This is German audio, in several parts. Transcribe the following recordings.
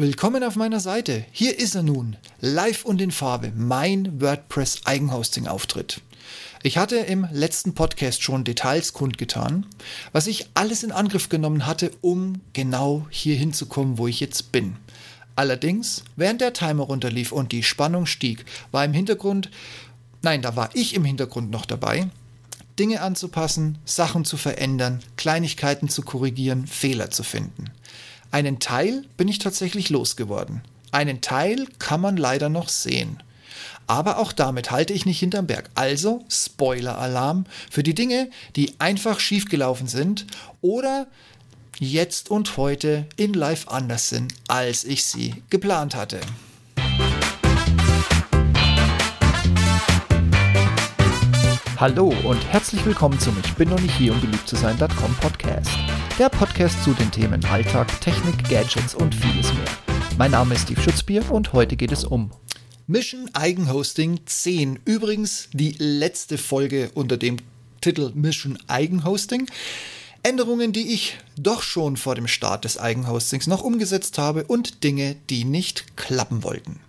Willkommen auf meiner Seite. Hier ist er nun, live und in Farbe, mein WordPress Eigenhosting-Auftritt. Ich hatte im letzten Podcast schon Details kundgetan, was ich alles in Angriff genommen hatte, um genau hier hinzukommen, wo ich jetzt bin. Allerdings, während der Timer runterlief und die Spannung stieg, war im Hintergrund, nein, da war ich im Hintergrund noch dabei, Dinge anzupassen, Sachen zu verändern, Kleinigkeiten zu korrigieren, Fehler zu finden. Einen Teil bin ich tatsächlich losgeworden. Einen Teil kann man leider noch sehen. Aber auch damit halte ich nicht hinterm Berg. Also Spoiler-Alarm für die Dinge, die einfach schiefgelaufen sind oder jetzt und heute in Live anders sind, als ich sie geplant hatte. Hallo und herzlich willkommen zum Ich bin noch nicht hier, um beliebt zu sein.com Podcast. Der Podcast zu den Themen Alltag, Technik, Gadgets und vieles mehr. Mein Name ist Steve Schutzbier und heute geht es um Mission Eigenhosting 10. Übrigens die letzte Folge unter dem Titel Mission Eigenhosting. Änderungen, die ich doch schon vor dem Start des Eigenhostings noch umgesetzt habe und Dinge, die nicht klappen wollten.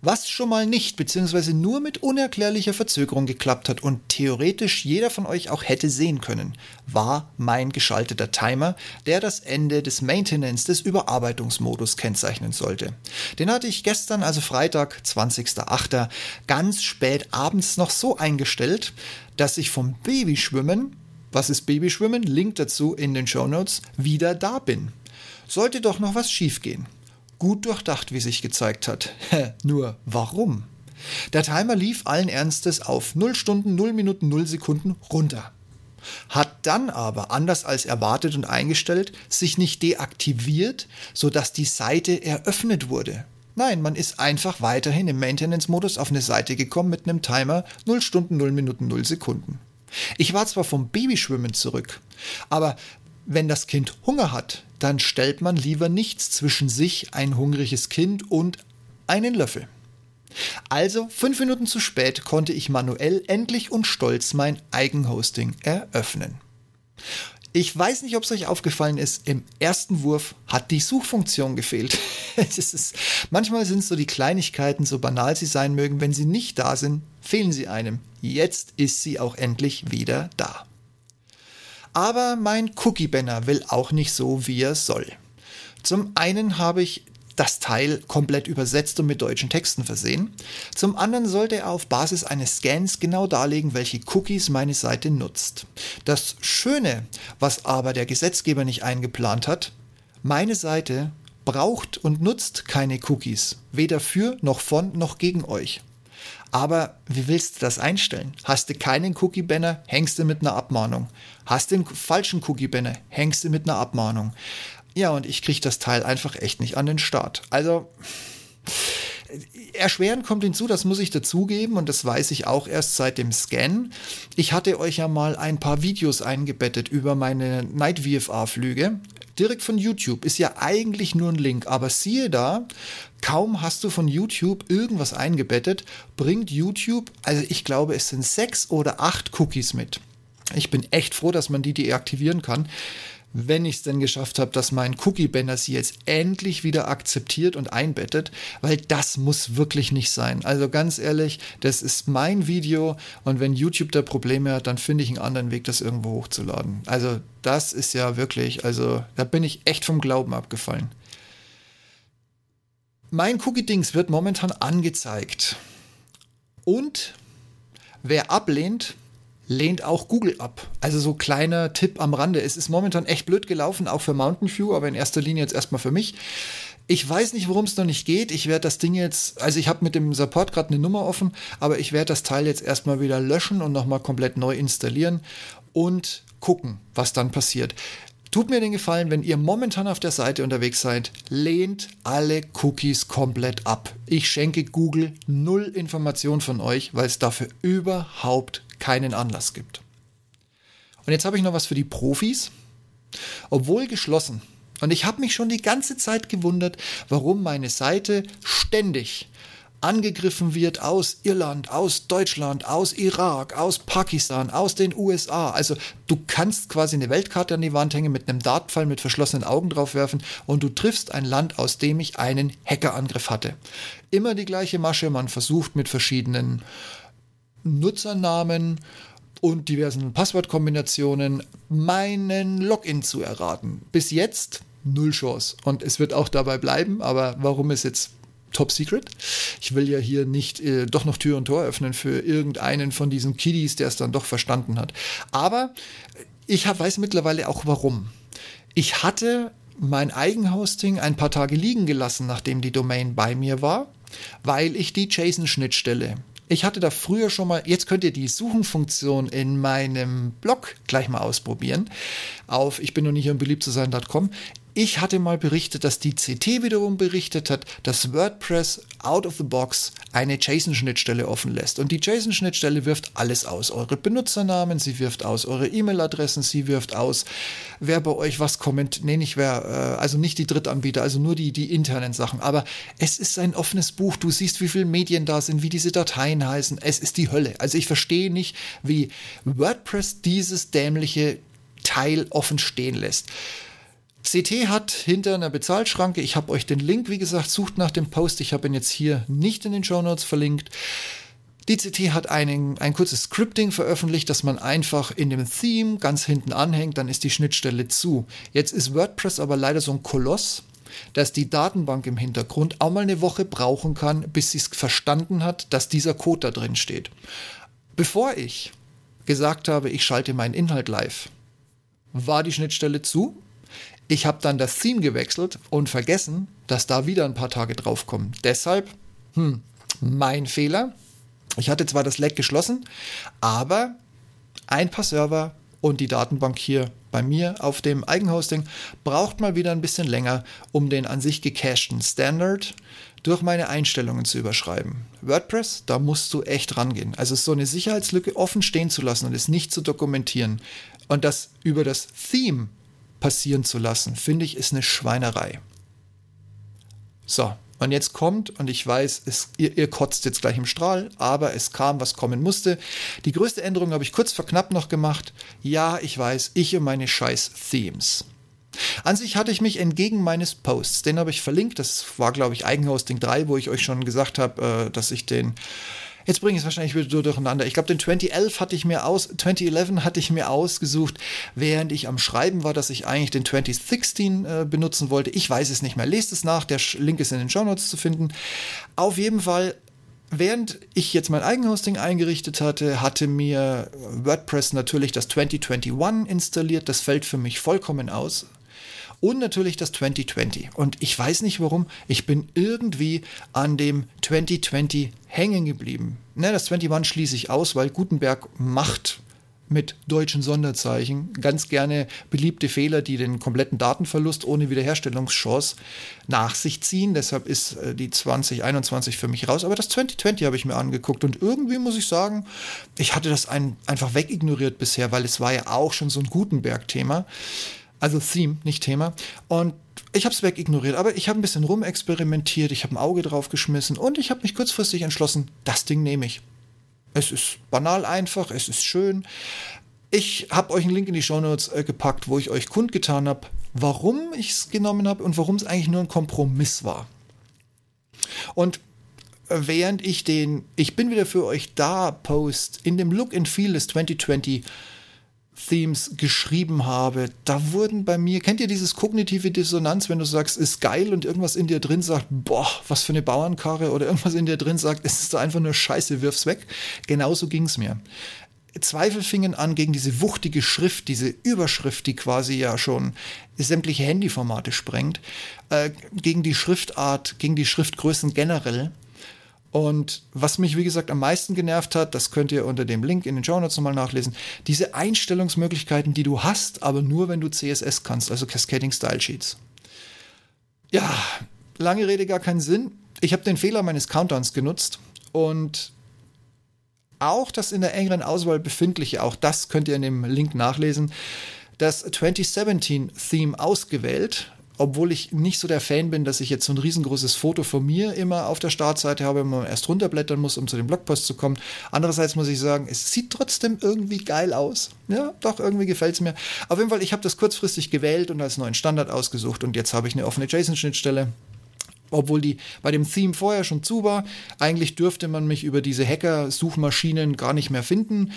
Was schon mal nicht bzw. nur mit unerklärlicher Verzögerung geklappt hat und theoretisch jeder von euch auch hätte sehen können, war mein geschalteter Timer, der das Ende des Maintenance des Überarbeitungsmodus kennzeichnen sollte. Den hatte ich gestern, also Freitag, 20.08., ganz spät abends noch so eingestellt, dass ich vom Babyschwimmen, was ist Babyschwimmen, Link dazu in den Show Notes, wieder da bin. Sollte doch noch was schiefgehen. Gut durchdacht, wie sich gezeigt hat. Nur warum? Der Timer lief allen Ernstes auf 0 Stunden, 0 Minuten, 0 Sekunden runter. Hat dann aber, anders als erwartet und eingestellt, sich nicht deaktiviert, sodass die Seite eröffnet wurde. Nein, man ist einfach weiterhin im Maintenance-Modus auf eine Seite gekommen mit einem Timer 0 Stunden, 0 Minuten, 0 Sekunden. Ich war zwar vom Babyschwimmen zurück, aber wenn das Kind Hunger hat, dann stellt man lieber nichts zwischen sich, ein hungriges Kind und einen Löffel. Also fünf Minuten zu spät konnte ich manuell endlich und stolz mein Eigenhosting eröffnen. Ich weiß nicht, ob es euch aufgefallen ist, im ersten Wurf hat die Suchfunktion gefehlt. ist, manchmal sind so die Kleinigkeiten, so banal sie sein mögen, wenn sie nicht da sind, fehlen sie einem. Jetzt ist sie auch endlich wieder da. Aber mein Cookie-Banner will auch nicht so, wie er soll. Zum einen habe ich das Teil komplett übersetzt und mit deutschen Texten versehen. Zum anderen sollte er auf Basis eines Scans genau darlegen, welche Cookies meine Seite nutzt. Das Schöne, was aber der Gesetzgeber nicht eingeplant hat, meine Seite braucht und nutzt keine Cookies, weder für noch von noch gegen euch. Aber wie willst du das einstellen? Hast du keinen Cookie-Banner, hängst du mit einer Abmahnung. Hast du den falschen Cookie-Banner, hängst du mit einer Abmahnung. Ja, und ich kriege das Teil einfach echt nicht an den Start. Also, erschwerend kommt hinzu, das muss ich dazugeben und das weiß ich auch erst seit dem Scan. Ich hatte euch ja mal ein paar Videos eingebettet über meine Night VFA-Flüge direkt von YouTube. Ist ja eigentlich nur ein Link, aber siehe da, kaum hast du von YouTube irgendwas eingebettet, bringt YouTube, also ich glaube, es sind sechs oder acht Cookies mit. Ich bin echt froh, dass man die deaktivieren kann wenn ich es denn geschafft habe, dass mein Cookie-Banner sie jetzt endlich wieder akzeptiert und einbettet, weil das muss wirklich nicht sein. Also ganz ehrlich, das ist mein Video und wenn YouTube da Probleme hat, dann finde ich einen anderen Weg, das irgendwo hochzuladen. Also das ist ja wirklich, also da bin ich echt vom Glauben abgefallen. Mein Cookie-Dings wird momentan angezeigt. Und wer ablehnt, lehnt auch Google ab. Also so kleiner Tipp am Rande. Es ist momentan echt blöd gelaufen, auch für Mountain View, aber in erster Linie jetzt erstmal für mich. Ich weiß nicht, worum es noch nicht geht. Ich werde das Ding jetzt, also ich habe mit dem Support gerade eine Nummer offen, aber ich werde das Teil jetzt erstmal wieder löschen und nochmal komplett neu installieren und gucken, was dann passiert. Tut mir den Gefallen, wenn ihr momentan auf der Seite unterwegs seid, lehnt alle Cookies komplett ab. Ich schenke Google null Information von euch, weil es dafür überhaupt keinen Anlass gibt. Und jetzt habe ich noch was für die Profis. Obwohl geschlossen. Und ich habe mich schon die ganze Zeit gewundert, warum meine Seite ständig angegriffen wird aus Irland, aus Deutschland, aus Irak, aus Pakistan, aus den USA. Also du kannst quasi eine Weltkarte an die Wand hängen, mit einem Dartpfeil mit verschlossenen Augen drauf werfen und du triffst ein Land, aus dem ich einen Hackerangriff hatte. Immer die gleiche Masche, man versucht mit verschiedenen Nutzernamen und diversen Passwortkombinationen meinen Login zu erraten. Bis jetzt null Chance. Und es wird auch dabei bleiben, aber warum es jetzt top secret? Ich will ja hier nicht äh, doch noch Tür und Tor öffnen für irgendeinen von diesen Kiddies, der es dann doch verstanden hat. Aber ich hab, weiß mittlerweile auch warum. Ich hatte mein Eigenhosting ein paar Tage liegen gelassen, nachdem die Domain bei mir war, weil ich die JSON-Schnittstelle ich hatte da früher schon mal, jetzt könnt ihr die Suchenfunktion in meinem Blog gleich mal ausprobieren. Auf ich bin noch nicht am beliebt zu sein.com. Ich hatte mal berichtet, dass die CT wiederum berichtet hat, dass WordPress out of the box eine JSON-Schnittstelle offen lässt. Und die JSON-Schnittstelle wirft alles aus. Eure Benutzernamen, sie wirft aus eure E-Mail-Adressen, sie wirft aus, wer bei euch was kommentiert. Nee, nicht wer, äh, also nicht die Drittanbieter, also nur die, die internen Sachen. Aber es ist ein offenes Buch. Du siehst, wie viele Medien da sind, wie diese Dateien heißen. Es ist die Hölle. Also ich verstehe nicht, wie WordPress dieses dämliche Teil offen stehen lässt. CT hat hinter einer Bezahlschranke, ich habe euch den Link, wie gesagt, sucht nach dem Post, ich habe ihn jetzt hier nicht in den Show Notes verlinkt. Die CT hat einen, ein kurzes Scripting veröffentlicht, das man einfach in dem Theme ganz hinten anhängt, dann ist die Schnittstelle zu. Jetzt ist WordPress aber leider so ein Koloss, dass die Datenbank im Hintergrund auch mal eine Woche brauchen kann, bis sie es verstanden hat, dass dieser Code da drin steht. Bevor ich gesagt habe, ich schalte meinen Inhalt live, war die Schnittstelle zu ich habe dann das Theme gewechselt und vergessen, dass da wieder ein paar Tage draufkommen. Deshalb, hm, mein Fehler. Ich hatte zwar das Leck geschlossen, aber ein paar Server und die Datenbank hier bei mir auf dem Eigenhosting braucht mal wieder ein bisschen länger, um den an sich gecachten Standard durch meine Einstellungen zu überschreiben. WordPress, da musst du echt rangehen. Also so eine Sicherheitslücke offen stehen zu lassen und es nicht zu dokumentieren und das über das Theme passieren zu lassen, finde ich, ist eine Schweinerei. So, und jetzt kommt, und ich weiß, es, ihr, ihr, kotzt jetzt gleich im Strahl, aber es kam, was kommen musste. Die größte Änderung habe ich kurz vor knapp noch gemacht. Ja, ich weiß, ich und meine scheiß Themes. An sich hatte ich mich entgegen meines Posts, den habe ich verlinkt, das war glaube ich Eigenhosting 3, wo ich euch schon gesagt habe, äh, dass ich den Jetzt bringe ich es wahrscheinlich wieder durcheinander. Ich glaube, den 2011 hatte ich mir aus, 2011 hatte ich mir ausgesucht, während ich am Schreiben war, dass ich eigentlich den 2016 äh, benutzen wollte. Ich weiß es nicht mehr. Lest es nach. Der Link ist in den Show Notes zu finden. Auf jeden Fall Während ich jetzt mein Eigenhosting eingerichtet hatte, hatte mir WordPress natürlich das 2021 installiert. Das fällt für mich vollkommen aus und natürlich das 2020. Und ich weiß nicht warum, ich bin irgendwie an dem 2020 hängen geblieben. Ne, das 21 schließe ich aus, weil Gutenberg macht mit deutschen Sonderzeichen ganz gerne beliebte Fehler, die den kompletten Datenverlust ohne Wiederherstellungschance nach sich ziehen. Deshalb ist äh, die 2021 für mich raus. Aber das 2020 habe ich mir angeguckt und irgendwie muss ich sagen, ich hatte das ein, einfach wegignoriert bisher, weil es war ja auch schon so ein Gutenberg-Thema. Also Theme, nicht Thema. Und ich habe es wegignoriert, aber ich habe ein bisschen rumexperimentiert, ich habe ein Auge drauf geschmissen und ich habe mich kurzfristig entschlossen, das Ding nehme ich. Es ist banal einfach, es ist schön. Ich habe euch einen Link in die Shownotes äh, gepackt, wo ich euch kundgetan habe, warum ich es genommen habe und warum es eigentlich nur ein Kompromiss war. Und während ich den Ich bin wieder für euch da Post in dem Look and Feel des 2020 Themes geschrieben habe, da wurden bei mir, kennt ihr dieses kognitive Dissonanz, wenn du sagst, ist geil und irgendwas in dir drin sagt, boah, was für eine Bauernkarre oder irgendwas in dir drin sagt, es ist einfach nur Scheiße, wirf's weg. Genauso ging es mir. Zweifel fingen an gegen diese wuchtige Schrift, diese Überschrift, die quasi ja schon sämtliche Handyformate sprengt, äh, gegen die Schriftart, gegen die Schriftgrößen generell. Und was mich, wie gesagt, am meisten genervt hat, das könnt ihr unter dem Link in den Show Notes nochmal nachlesen, diese Einstellungsmöglichkeiten, die du hast, aber nur wenn du CSS kannst, also Cascading Style Sheets. Ja, lange Rede, gar keinen Sinn. Ich habe den Fehler meines Countdowns genutzt und auch das in der engeren Auswahl befindliche, auch das könnt ihr in dem Link nachlesen, das 2017 Theme ausgewählt obwohl ich nicht so der Fan bin, dass ich jetzt so ein riesengroßes Foto von mir immer auf der Startseite habe, wenn man erst runterblättern muss, um zu dem Blogpost zu kommen. Andererseits muss ich sagen, es sieht trotzdem irgendwie geil aus. Ja, doch, irgendwie gefällt es mir. Auf jeden Fall, ich habe das kurzfristig gewählt und als neuen Standard ausgesucht und jetzt habe ich eine offene JSON-Schnittstelle obwohl die bei dem Theme vorher schon zu war. Eigentlich dürfte man mich über diese Hacker-Suchmaschinen gar nicht mehr finden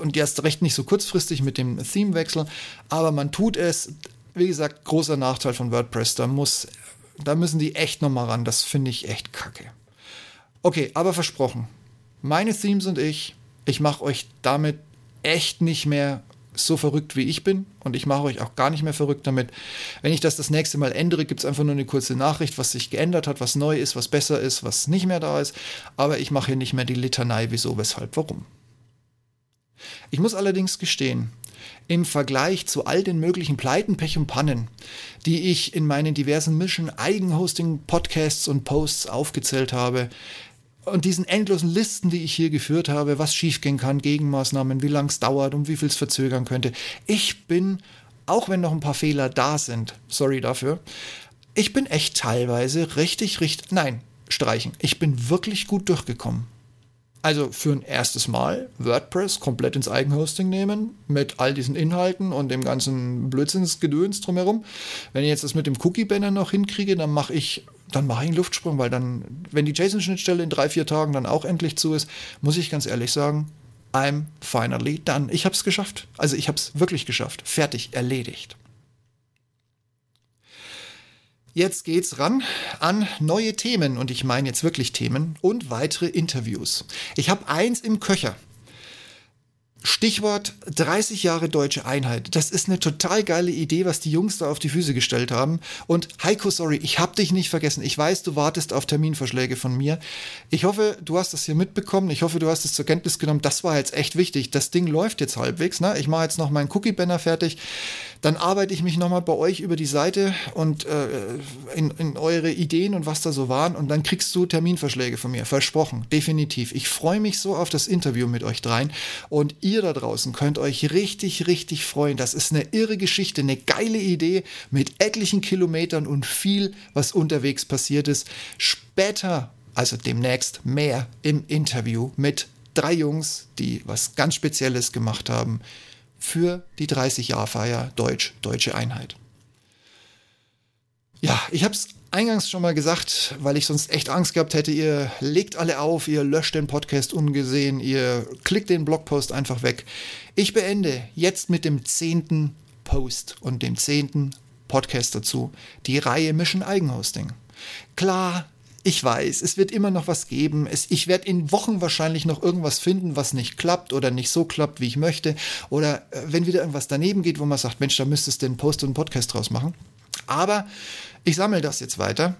und erst recht nicht so kurzfristig mit dem Theme-Wechsel, aber man tut es. Wie gesagt, großer Nachteil von WordPress. Da muss, da müssen die echt nochmal ran. Das finde ich echt kacke. Okay, aber versprochen. Meine Themes und ich, ich mache euch damit echt nicht mehr so verrückt wie ich bin und ich mache euch auch gar nicht mehr verrückt damit. Wenn ich das das nächste Mal ändere, gibt es einfach nur eine kurze Nachricht, was sich geändert hat, was neu ist, was besser ist, was nicht mehr da ist. Aber ich mache hier nicht mehr die Litanei, wieso, weshalb, warum. Ich muss allerdings gestehen, im Vergleich zu all den möglichen Pleiten, Pech und Pannen, die ich in meinen diversen Mission, Eigenhosting, Podcasts und Posts aufgezählt habe, und diesen endlosen Listen, die ich hier geführt habe, was schiefgehen kann, Gegenmaßnahmen, wie lang es dauert und wie viel es verzögern könnte. Ich bin, auch wenn noch ein paar Fehler da sind, sorry dafür, ich bin echt teilweise richtig, richtig, nein, streichen. Ich bin wirklich gut durchgekommen. Also für ein erstes Mal WordPress komplett ins Eigenhosting nehmen mit all diesen Inhalten und dem ganzen Blödsinnsgedöns drumherum. Wenn ich jetzt das mit dem Cookie-Banner noch hinkriege, dann mache ich dann mache ich einen Luftsprung, weil dann, wenn die JSON-Schnittstelle in drei, vier Tagen dann auch endlich zu ist, muss ich ganz ehrlich sagen, I'm finally done. Ich habe es geschafft. Also ich habe es wirklich geschafft. Fertig, erledigt. Jetzt geht's ran an neue Themen und ich meine jetzt wirklich Themen und weitere Interviews. Ich habe eins im Köcher. Stichwort 30 Jahre deutsche Einheit. Das ist eine total geile Idee, was die Jungs da auf die Füße gestellt haben. Und Heiko, sorry, ich habe dich nicht vergessen. Ich weiß, du wartest auf Terminvorschläge von mir. Ich hoffe, du hast das hier mitbekommen. Ich hoffe, du hast es zur Kenntnis genommen. Das war jetzt echt wichtig. Das Ding läuft jetzt halbwegs. Ne? Ich mache jetzt noch meinen Cookie-Banner fertig. Dann arbeite ich mich nochmal bei euch über die Seite und äh, in, in eure Ideen und was da so waren. Und dann kriegst du Terminvorschläge von mir. Versprochen. Definitiv. Ich freue mich so auf das Interview mit euch dreien. Und ihr da draußen könnt euch richtig, richtig freuen. Das ist eine irre Geschichte, eine geile Idee mit etlichen Kilometern und viel, was unterwegs passiert ist. Später, also demnächst mehr im Interview mit drei Jungs, die was ganz Spezielles gemacht haben für die 30-Jahr-Feier Deutsch, Deutsche Einheit. Ja, ich habe es eingangs schon mal gesagt, weil ich sonst echt Angst gehabt hätte, ihr legt alle auf, ihr löscht den Podcast ungesehen, ihr klickt den Blogpost einfach weg. Ich beende jetzt mit dem zehnten Post und dem zehnten Podcast dazu, die Reihe Mission Eigenhosting. Klar, ich weiß, es wird immer noch was geben. Es, ich werde in Wochen wahrscheinlich noch irgendwas finden, was nicht klappt oder nicht so klappt, wie ich möchte. Oder äh, wenn wieder irgendwas daneben geht, wo man sagt, Mensch, da müsstest du einen Post und einen Podcast draus machen. Aber ich sammle das jetzt weiter.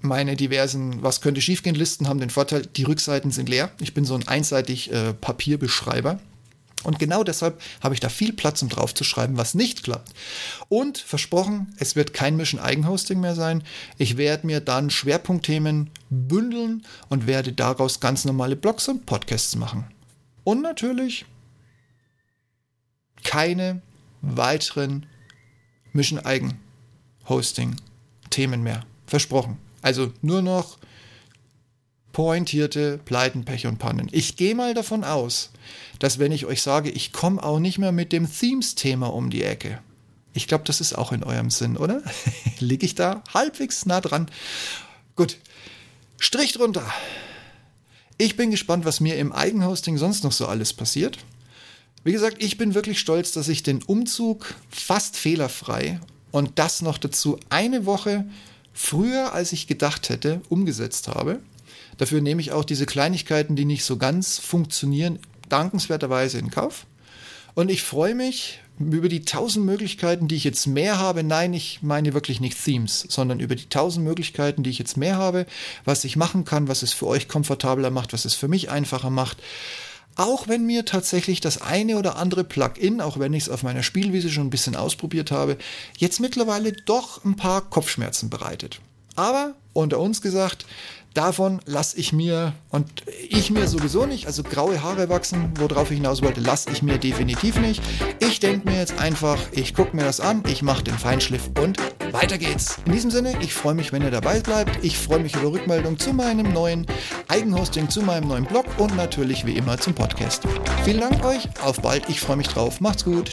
Meine diversen Was könnte schiefgehen Listen haben den Vorteil, die Rückseiten sind leer. Ich bin so ein einseitig äh, Papierbeschreiber. Und genau deshalb habe ich da viel Platz, um drauf zu schreiben, was nicht klappt. Und versprochen, es wird kein Mission Eigenhosting mehr sein. Ich werde mir dann Schwerpunktthemen bündeln und werde daraus ganz normale Blogs und Podcasts machen. Und natürlich keine weiteren Mission Eigenhosting Themen mehr. Versprochen. Also nur noch pointierte Pleiten, Pech und Pannen. Ich gehe mal davon aus, dass wenn ich euch sage, ich komme auch nicht mehr mit dem Themes-Thema um die Ecke. Ich glaube, das ist auch in eurem Sinn, oder? Liege ich da halbwegs nah dran? Gut. Strich drunter. Ich bin gespannt, was mir im Eigenhosting sonst noch so alles passiert. Wie gesagt, ich bin wirklich stolz, dass ich den Umzug fast fehlerfrei und das noch dazu eine Woche früher, als ich gedacht hätte, umgesetzt habe. Dafür nehme ich auch diese Kleinigkeiten, die nicht so ganz funktionieren, dankenswerterweise in Kauf. Und ich freue mich über die tausend Möglichkeiten, die ich jetzt mehr habe. Nein, ich meine wirklich nicht Themes, sondern über die tausend Möglichkeiten, die ich jetzt mehr habe, was ich machen kann, was es für euch komfortabler macht, was es für mich einfacher macht. Auch wenn mir tatsächlich das eine oder andere Plugin, auch wenn ich es auf meiner Spielwiese schon ein bisschen ausprobiert habe, jetzt mittlerweile doch ein paar Kopfschmerzen bereitet. Aber unter uns gesagt, Davon lasse ich mir, und ich mir sowieso nicht, also graue Haare wachsen, worauf ich hinaus wollte, lasse ich mir definitiv nicht. Ich denke mir jetzt einfach, ich gucke mir das an, ich mache den Feinschliff und weiter geht's. In diesem Sinne, ich freue mich, wenn ihr dabei bleibt. Ich freue mich über Rückmeldung zu meinem neuen Eigenhosting, zu meinem neuen Blog und natürlich wie immer zum Podcast. Vielen Dank euch, auf bald, ich freue mich drauf. Macht's gut.